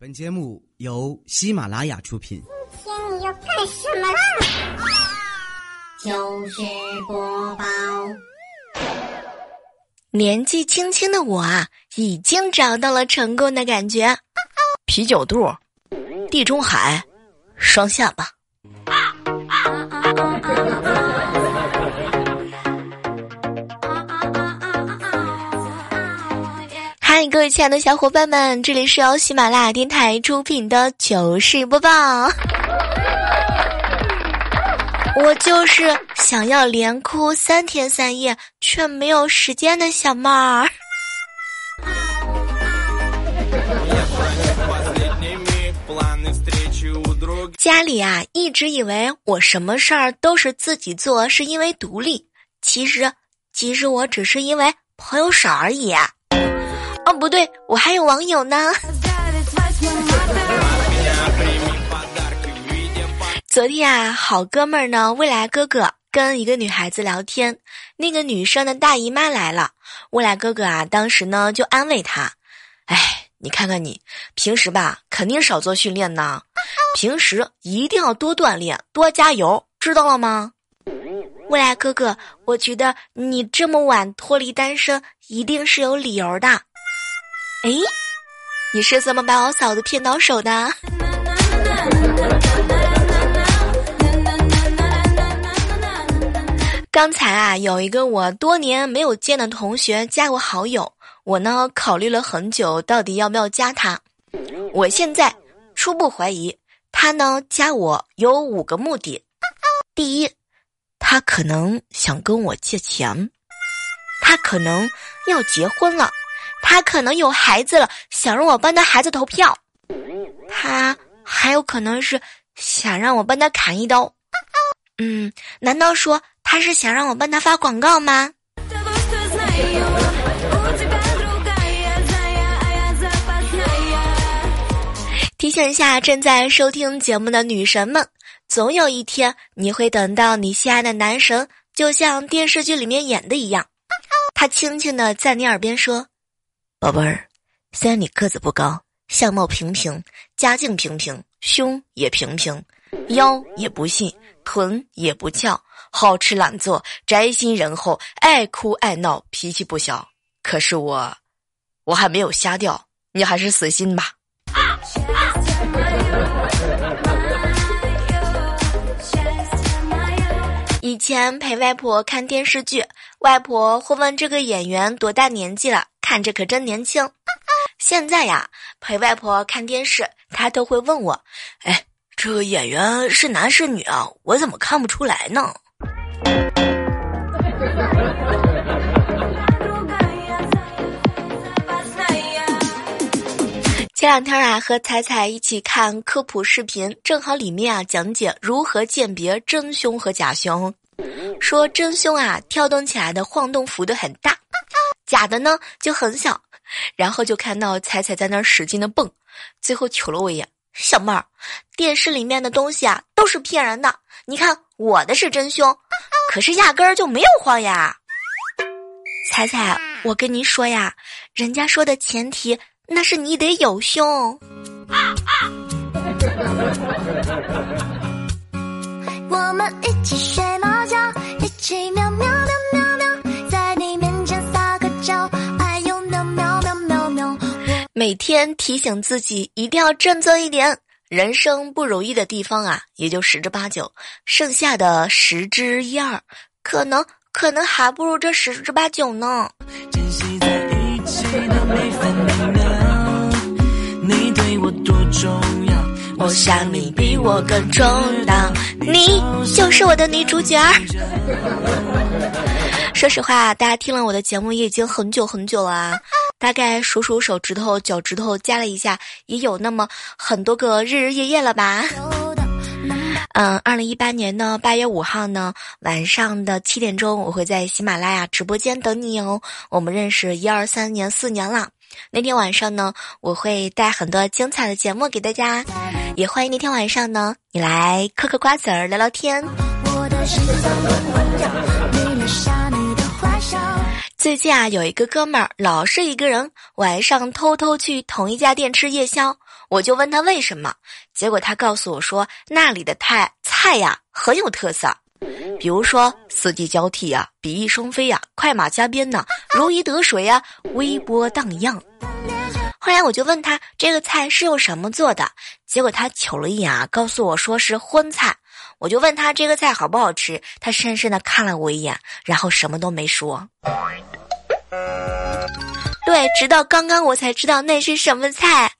本节目由喜马拉雅出品。今天你要干什么啦？就是播报。年纪轻轻的我啊，已经找到了成功的感觉。啤酒肚，地中海，双下巴。各位亲爱的小伙伴们，这里是由喜马拉雅电台出品的糗事播报。我就是想要连哭三天三夜却没有时间的小猫儿。家里啊，一直以为我什么事儿都是自己做，是因为独立。其实，其实我只是因为朋友少而已啊。哦，不对，我还有网友呢。昨天啊，好哥们儿呢，未来哥哥跟一个女孩子聊天，那个女生的大姨妈来了，未来哥哥啊，当时呢就安慰她：“哎，你看看你，平时吧肯定少做训练呢，平时一定要多锻炼，多加油，知道了吗？”未来哥哥，我觉得你这么晚脱离单身，一定是有理由的。哎，你是怎么把我嫂子骗到手的？刚才啊，有一个我多年没有见的同学加我好友，我呢考虑了很久，到底要不要加他。我现在初步怀疑他呢加我有五个目的：第一，他可能想跟我借钱；他可能要结婚了；他可能有孩子了，想让我帮他孩子投票；他还有可能是想让我帮他砍一刀。嗯，难道说？他是想让我帮他发广告吗？提醒一下正在收听节目的女神们，总有一天你会等到你心爱的男神，就像电视剧里面演的一样，他轻轻的在你耳边说：“宝贝儿，虽然你个子不高，相貌平平，家境平平，胸也平平，腰也不细，臀也不翘。”好吃懒做，宅心仁厚，爱哭爱闹，脾气不小。可是我，我还没有瞎掉，你还是死心吧。以前陪外婆看电视剧，外婆会问这个演员多大年纪了，看着可真年轻。现在呀，陪外婆看电视，她都会问我：“哎，这个演员是男是女啊？我怎么看不出来呢？”前两天啊，和彩彩一起看科普视频，正好里面啊讲解如何鉴别真胸和假胸。说真胸啊，跳动起来的晃动幅度很大，假的呢就很小。然后就看到彩彩在那儿使劲的蹦，最后瞅了我一眼，小妹儿，电视里面的东西啊都是骗人的。你看我的是真胸，可是压根儿就没有晃呀。彩彩，我跟你说呀，人家说的前提。那是你得有胸。我们一起睡猫觉，一起每天提醒自己一定要振作一点，人生不如意的地方啊，也就十之八九，剩下的十之一二，可能可能还不如这十之八九呢。珍惜在一起的每分每秒。你对我多重要？我想你比我更重要，你就是我的女主角。说实话，大家听了我的节目也已经很久很久了，大概数数手指头、脚趾头加了一下，也有那么很多个日日夜夜了吧。嗯，二零一八年呢八月五号呢晚上的七点钟，我会在喜马拉雅直播间等你哦。我们认识一二三年四年了。那天晚上呢，我会带很多精彩的节目给大家，也欢迎那天晚上呢，你来嗑嗑瓜子儿聊聊天。我的心最近啊，有一个哥们儿老是一个人晚上偷偷去同一家店吃夜宵，我就问他为什么，结果他告诉我说那里的菜菜呀很有特色，比如说四季交替啊，比翼双飞呀，快马加鞭呐，如鱼得水呀，微波荡漾。后来我就问他这个菜是用什么做的，结果他瞅了一眼啊，告诉我说是荤菜。我就问他这个菜好不好吃，他深深的看了我一眼，然后什么都没说。对，直到刚刚我才知道那是什么菜。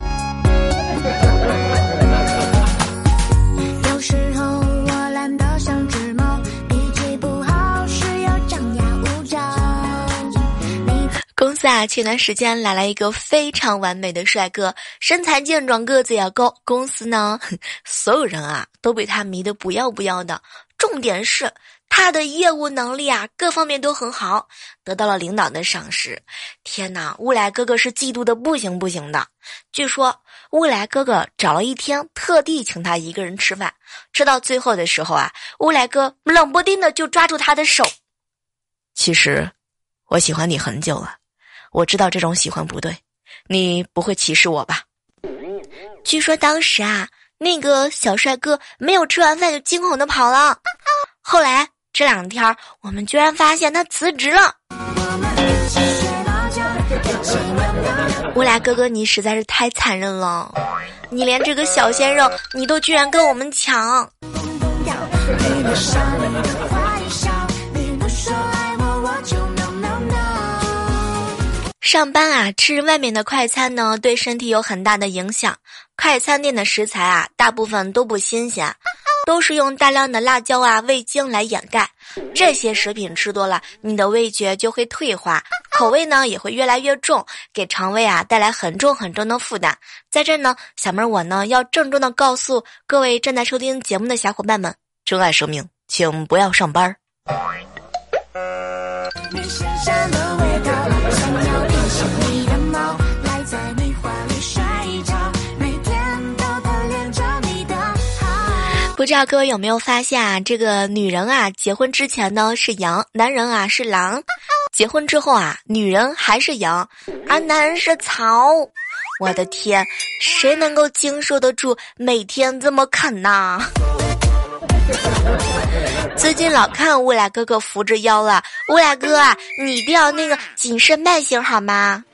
公司啊，前段时间来了一个非常完美的帅哥，身材健壮，个子也高。公司呢，所有人啊都被他迷得不要不要的。重点是他的业务能力啊，各方面都很好，得到了领导的赏识。天哪，乌来哥哥是嫉妒的不行不行的。据说乌来哥哥找了一天，特地请他一个人吃饭。吃到最后的时候啊，乌来哥冷不丁的就抓住他的手。其实，我喜欢你很久了。我知道这种喜欢不对，你不会歧视我吧？据说当时啊，那个小帅哥没有吃完饭就惊恐的跑了。后来这两天，我们居然发现他辞职了。乌来哥哥，你实在是太残忍了！你连这个小鲜肉，你都居然跟我们抢！上班啊，吃外面的快餐呢，对身体有很大的影响。快餐店的食材啊，大部分都不新鲜，都是用大量的辣椒啊、味精来掩盖。这些食品吃多了，你的味觉就会退化，口味呢也会越来越重，给肠胃啊带来很重很重的负担。在这呢，小妹我呢要郑重的告诉各位正在收听节目的小伙伴们：珍爱生命，请不要上班。不知道各位有没有发现啊？这个女人啊，结婚之前呢是羊，男人啊是狼；结婚之后啊，女人还是羊，而男人是草。我的天，谁能够经受得住每天这么啃呐？最近老看未来哥哥扶着腰了，未来哥啊，你一定要那个谨慎慢行好吗？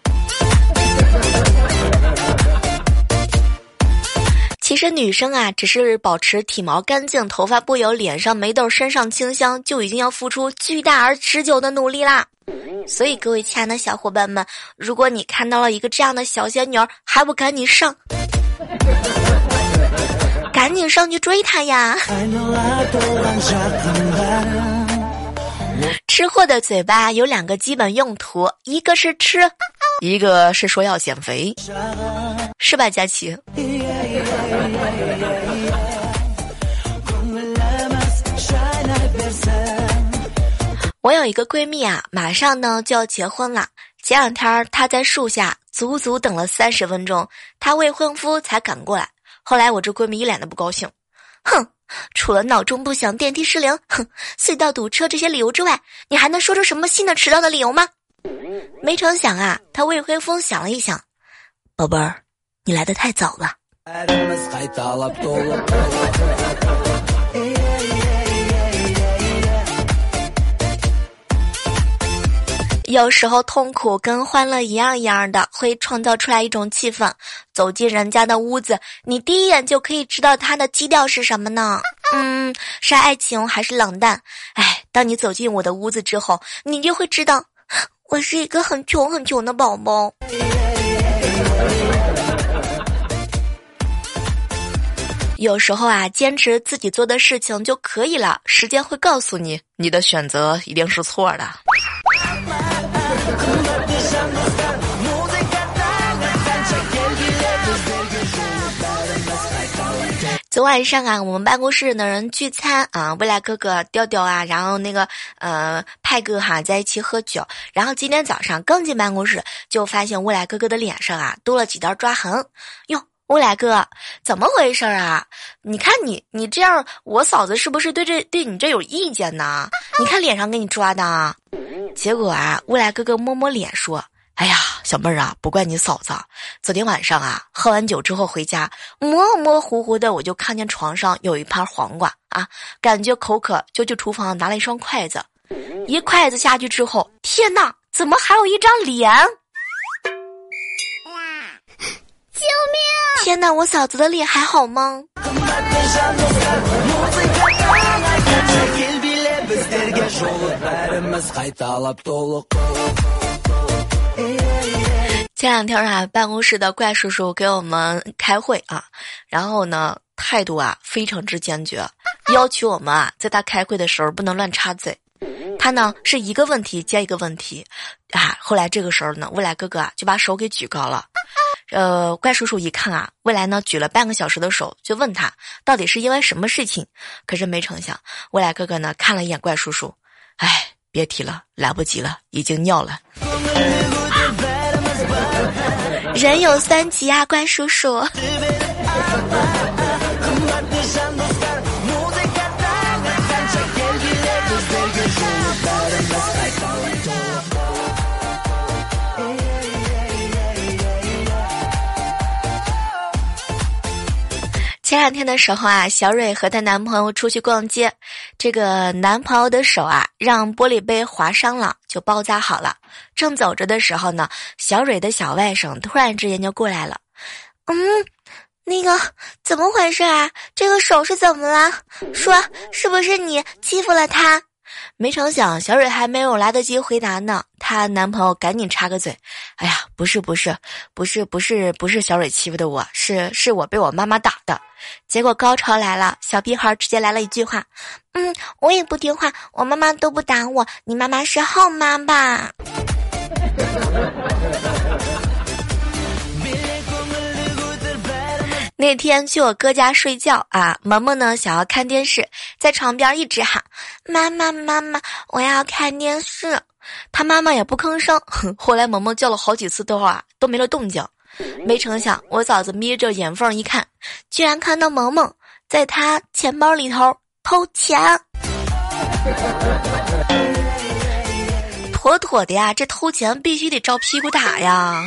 其实女生啊，只是保持体毛干净、头发不油、脸上没痘、身上清香，就已经要付出巨大而持久的努力啦。所以各位亲爱的小伙伴们，如果你看到了一个这样的小仙女，还不赶紧上，赶紧上去追她呀！吃货的嘴巴有两个基本用途，一个是吃，一个是说要减肥，是吧，佳琪？我有一个闺蜜啊，马上呢就要结婚了。前两天她在树下足足等了三十分钟，她未婚夫才赶过来。后来我这闺蜜一脸的不高兴，哼，除了闹钟不响、电梯失灵、哼，隧道堵车这些理由之外，你还能说出什么新的迟到的理由吗？没成想啊，他未婚夫想了一想，宝贝儿，你来的太早了。有时候痛苦跟欢乐一样一样的，会创造出来一种气氛。走进人家的屋子，你第一眼就可以知道他的基调是什么呢？嗯，是爱情还是冷淡？哎，当你走进我的屋子之后，你就会知道，我是一个很穷很穷的宝宝。有时候啊，坚持自己做的事情就可以了。时间会告诉你，你的选择一定是错的。昨晚上啊，我们办公室的人聚餐啊，未来哥哥调调啊，然后那个呃派哥哈在一起喝酒。然后今天早上刚进办公室，就发现未来哥哥的脸上啊多了几道抓痕，哟。未来哥，怎么回事啊？你看你，你这样，我嫂子是不是对这对你这有意见呢？你看脸上给你抓的。结果啊，未来哥哥摸摸脸说：“哎呀，小妹儿啊，不怪你嫂子，昨天晚上啊，喝完酒之后回家，模模糊糊的我就看见床上有一盘黄瓜啊，感觉口渴，就去厨房拿了一双筷子，一筷子下去之后，天哪，怎么还有一张脸？救命！天哪，我嫂子的脸还好吗？前两天啊，办公室的怪叔叔给我们开会啊，然后呢，态度啊非常之坚决，要求我们啊在他开会的时候不能乱插嘴。他呢是一个问题接一个问题，啊，后来这个时候呢，未来哥哥啊就把手给举高了，呃，怪叔叔一看啊，未来呢举了半个小时的手，就问他到底是因为什么事情，可是没成想，未来哥哥呢看了一眼怪叔叔，哎，别提了，来不及了，已经尿了。人有三急啊，怪叔叔。前两天的时候啊，小蕊和她男朋友出去逛街，这个男朋友的手啊让玻璃杯划伤了，就包扎好了。正走着的时候呢，小蕊的小外甥突然之间就过来了，嗯，那个怎么回事啊？这个手是怎么了？说是不是你欺负了他？没成想，小蕊还没有来得及回答呢，她男朋友赶紧插个嘴：“哎呀，不是，不是，不是，不是，不是小蕊欺负的我，是是我被我妈妈打的。”结果高潮来了，小屁孩直接来了一句话：“嗯，我也不听话，我妈妈都不打我，你妈妈是后妈吧？” 那天去我哥家睡觉啊，萌萌呢想要看电视，在床边一直喊：“妈妈妈妈，我要看电视。”他妈妈也不吭声。后来萌萌叫了好几次的话都没了动静，没成想我嫂子眯着眼缝一看，居然看到萌萌在他钱包里头偷钱，妥妥的呀！这偷钱必须得照屁股打呀！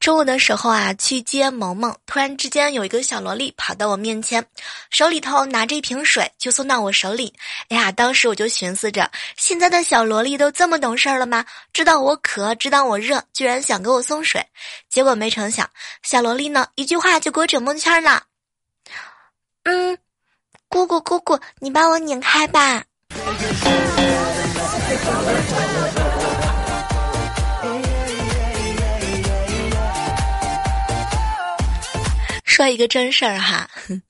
中午的时候啊，去接萌萌，突然之间有一个小萝莉跑到我面前，手里头拿着一瓶水，就送到我手里。哎呀，当时我就寻思着，现在的小萝莉都这么懂事儿了吗？知道我渴，知道我热，居然想给我送水。结果没成想，小萝莉呢，一句话就给我整蒙圈了。嗯，姑姑姑姑，你帮我拧开吧。说一个真事儿哈，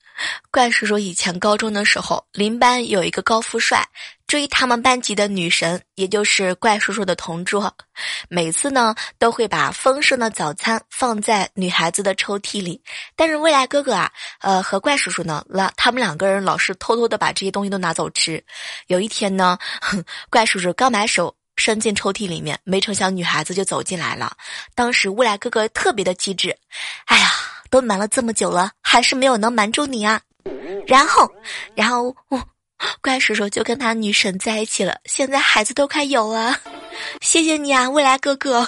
怪叔叔以前高中的时候，邻班有一个高富帅追他们班级的女神，也就是怪叔叔的同桌，每次呢都会把丰盛的早餐放在女孩子的抽屉里，但是未来哥哥啊，呃和怪叔叔呢，老他们两个人老是偷偷的把这些东西都拿走吃。有一天呢，怪叔叔刚把手伸进抽屉里面，没成想女孩子就走进来了。当时未来哥哥特别的机智，哎呀。都瞒了这么久了，还是没有能瞒住你啊！然后，然后我，怪叔叔就跟他女神在一起了，现在孩子都快有了。谢谢你啊，未来哥哥。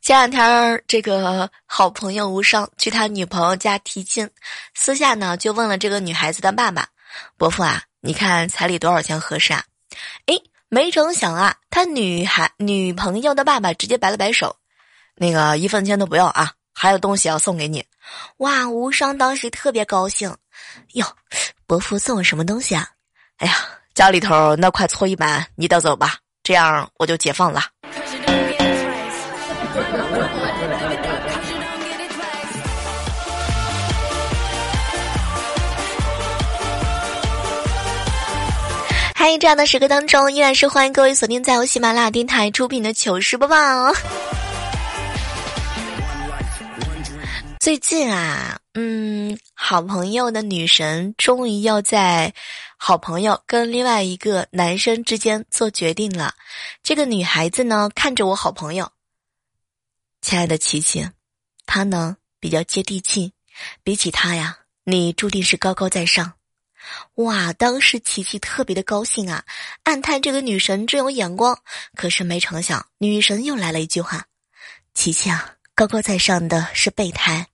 前两天，这个好朋友无伤去他女朋友家提亲，私下呢就问了这个女孩子的爸爸：“伯父啊。”你看彩礼多少钱合适啊？哎，没成想啊，他女孩女朋友的爸爸直接摆了摆手，那个一分钱都不要啊，还有东西要送给你。哇，无双当时特别高兴，哟，伯父送我什么东西啊？哎呀，家里头那块搓衣板你带走吧，这样我就解放了。在这样的时刻当中，依然是欢迎各位锁定在由喜马拉雅电台出品的糗事播报。最近啊，嗯，好朋友的女神终于要在好朋友跟另外一个男生之间做决定了。这个女孩子呢，看着我好朋友，亲爱的琪琪，她呢比较接地气，比起他呀，你注定是高高在上。哇，当时琪琪特别的高兴啊，暗叹这个女神真有眼光。可是没成想，女神又来了一句话：“琪琪啊。”高高在上的是备胎，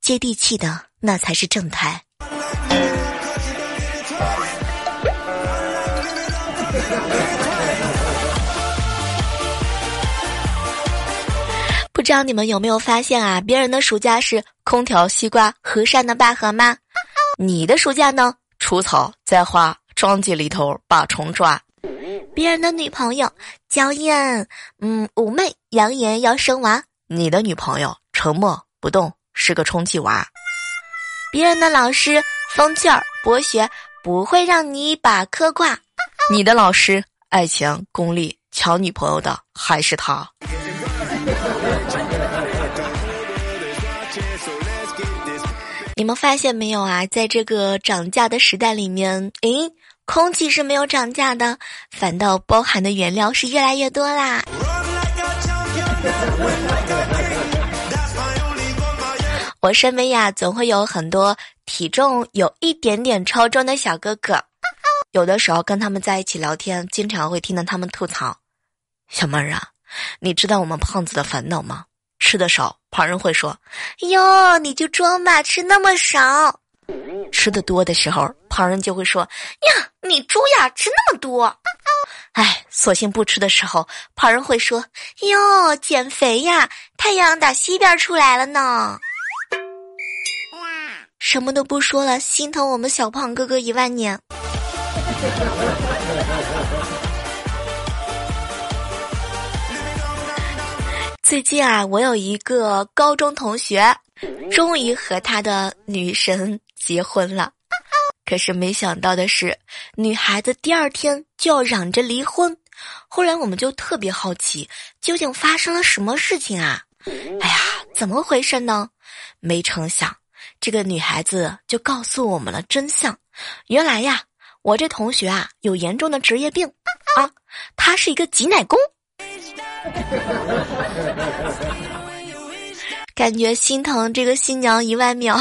接地气的那才是正胎。不知道你们有没有发现啊？别人的暑假是空调、西瓜、和善的拔河吗？你的暑假呢？除草、栽花、庄稼里头把虫抓。别人的女朋友娇艳，嗯，妩媚，扬言要生娃。你的女朋友沉默不动，是个充气娃。别人的老师风趣儿博学，不会让你把科挂。你的老师爱情功利，抢女朋友的还是他。你们发现没有啊？在这个涨价的时代里面，诶，空气是没有涨价的，反倒包含的原料是越来越多啦。我身边呀，总会有很多体重有一点点超重的小哥哥，有的时候跟他们在一起聊天，经常会听到他们吐槽：“小妹儿啊，你知道我们胖子的烦恼吗？吃的少，旁人会说：哟，你就装吧，吃那么少；吃的多的时候，旁人就会说：呀，你猪呀，吃那么多。”哎，索性不吃的时候，旁人会说：“哟，减肥呀，太阳打西边出来了呢。”什么都不说了，心疼我们小胖哥哥一万年。最近啊，我有一个高中同学，终于和他的女神结婚了。可是没想到的是，女孩子第二天就要嚷着离婚。后来我们就特别好奇，究竟发生了什么事情啊？哎呀，怎么回事呢？没成想，这个女孩子就告诉我们了真相。原来呀，我这同学啊有严重的职业病啊，他是一个挤奶工。感觉心疼这个新娘一万秒。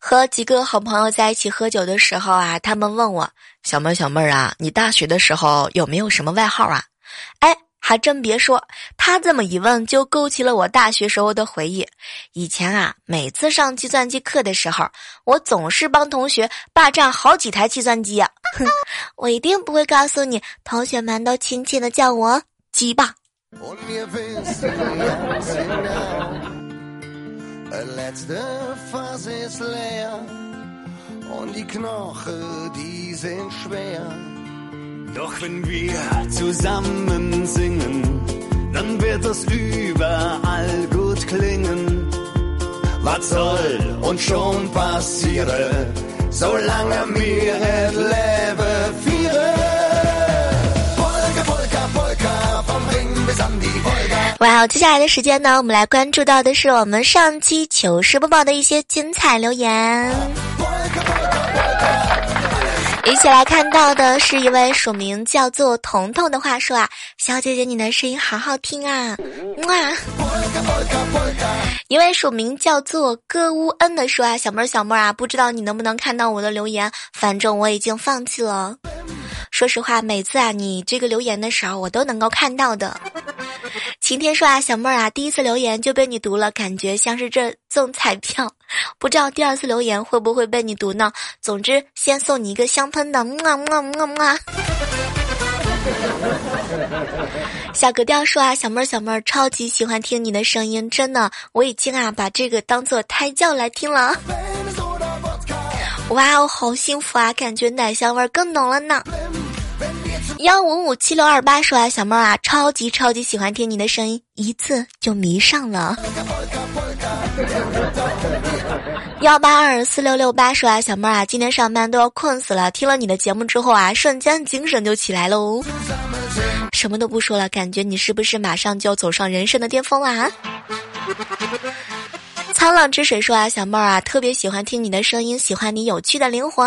和几个好朋友在一起喝酒的时候啊，他们问我：“小妹儿小妹儿啊，你大学的时候有没有什么外号啊？”哎，还真别说，他这么一问，就勾起了我大学时候的回忆。以前啊，每次上计算机课的时候，我总是帮同学霸占好几台计算机。哼，我一定不会告诉你，同学们都亲切的叫我“鸡巴”。哇，接下来的时间呢，我们来关注到的是我们上期糗事播报的一些精彩留言。一起来看到的是一位署名叫做彤彤的话说啊，小姐姐你的声音好好听啊，哇！一位署名叫做歌乌恩的说啊，小妹儿小妹儿啊，不知道你能不能看到我的留言，反正我已经放弃了。说实话，每次啊你这个留言的时候，我都能够看到的。晴天说啊，小妹儿啊，第一次留言就被你读了，感觉像是这中彩票，不知道第二次留言会不会被你读呢？总之，先送你一个香喷的，么么么么。小格调说啊，小妹儿小妹儿，超级喜欢听你的声音，真的，我已经啊把这个当做胎教来听了。哇哦，好幸福啊，感觉奶香味儿更浓了呢。幺五五七六二八说啊，小妹儿啊，超级超级喜欢听你的声音，一次就迷上了。幺八二四六六八说啊，小妹儿啊，今天上班都要困死了，听了你的节目之后啊，瞬间精神就起来了哦。什么都不说了，感觉你是不是马上就要走上人生的巅峰啦？沧浪之水说啊，小妹儿啊，特别喜欢听你的声音，喜欢你有趣的灵魂。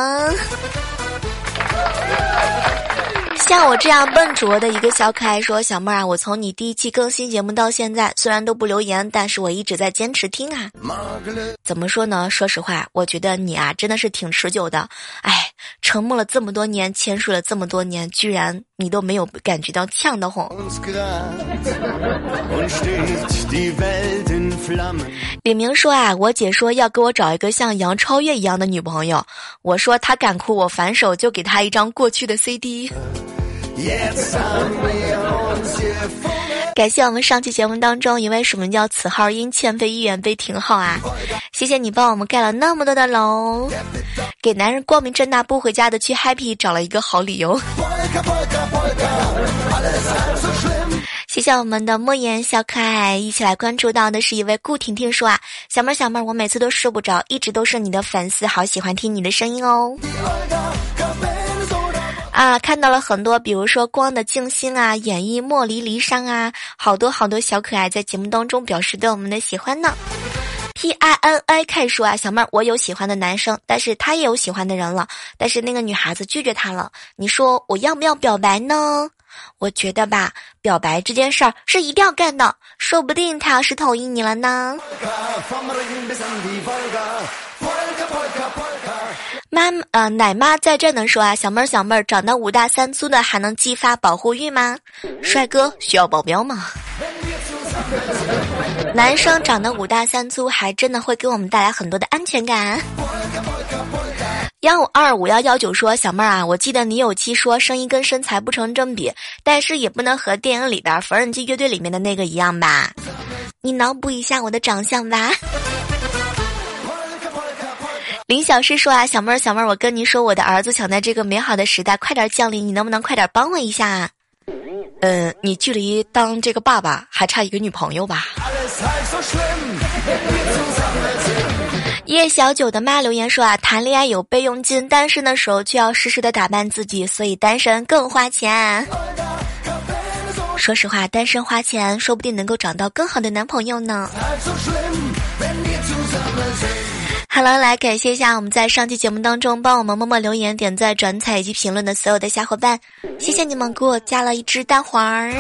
像我这样笨拙的一个小可爱说：“小妹儿啊，我从你第一期更新节目到现在，虽然都不留言，但是我一直在坚持听啊。怎么说呢？说实话，我觉得你啊，真的是挺持久的。哎，沉默了这么多年，潜水了这么多年，居然你都没有感觉到呛得慌。”李明说啊，我姐说要给我找一个像杨超越一样的女朋友，我说她敢哭，我反手就给她一张过去的 CD。感谢我们上期节目当中一位署名叫此号因欠费一元被停号啊，谢谢你帮我们盖了那么多的楼，给男人光明正大不回家的去 happy 找了一个好理由。谢谢我们的莫言小可爱，一起来关注到的是一位顾婷婷说啊，小妹儿小妹儿，我每次都睡不着，一直都是你的粉丝，好喜欢听你的声音哦。啊，看到了很多，比如说光的静心啊，演绎莫离离殇啊，好多好多小可爱在节目当中表示对我们的喜欢呢。pinak 说啊，小妹儿，我有喜欢的男生，但是他也有喜欢的人了，但是那个女孩子拒绝他了。你说我要不要表白呢？我觉得吧，表白这件事儿是一定要干的，说不定他要是同意你了呢。妈，呃，奶妈在这呢，说啊，小妹儿，小妹儿，长得五大三粗的还能激发保护欲吗？帅哥需要保镖吗？男生长得五大三粗，还真的会给我们带来很多的安全感。幺五二五幺幺九说，小妹儿啊，我记得你有期说声音跟身材不成正比，但是也不能和电影里边缝纫机乐队里面的那个一样吧？你脑补一下我的长相吧。林小诗说啊，小妹儿，小妹儿，我跟你说，我的儿子想在这个美好的时代快点降临，你能不能快点帮我一下？啊？嗯，你距离当这个爸爸还差一个女朋友吧？叶小九的妈留言说啊，谈恋爱有备用金，单身的时候却要时时的打扮自己，所以单身更花钱。说实话，单身花钱，说不定能够找到更好的男朋友呢。好了，来感谢一下我们在上期节目当中帮我们默默留言、点赞、转采以及评论的所有的小伙伴，谢谢你们给我加了一只蛋黄儿。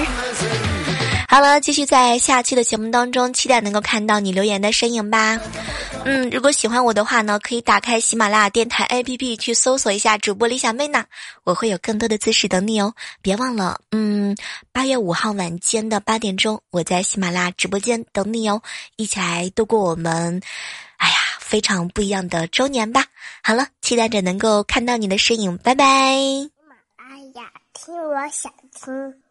好了，继续在下期的节目当中，期待能够看到你留言的身影吧。嗯，如果喜欢我的话呢，可以打开喜马拉雅电台 APP 去搜索一下主播李小妹呢，我会有更多的姿势等你哦。别忘了，嗯，八月五号晚间的八点钟，我在喜马拉雅直播间等你哦，一起来度过我们。非常不一样的周年吧！好了，期待着能够看到你的身影，拜拜。哎呀，听我想听。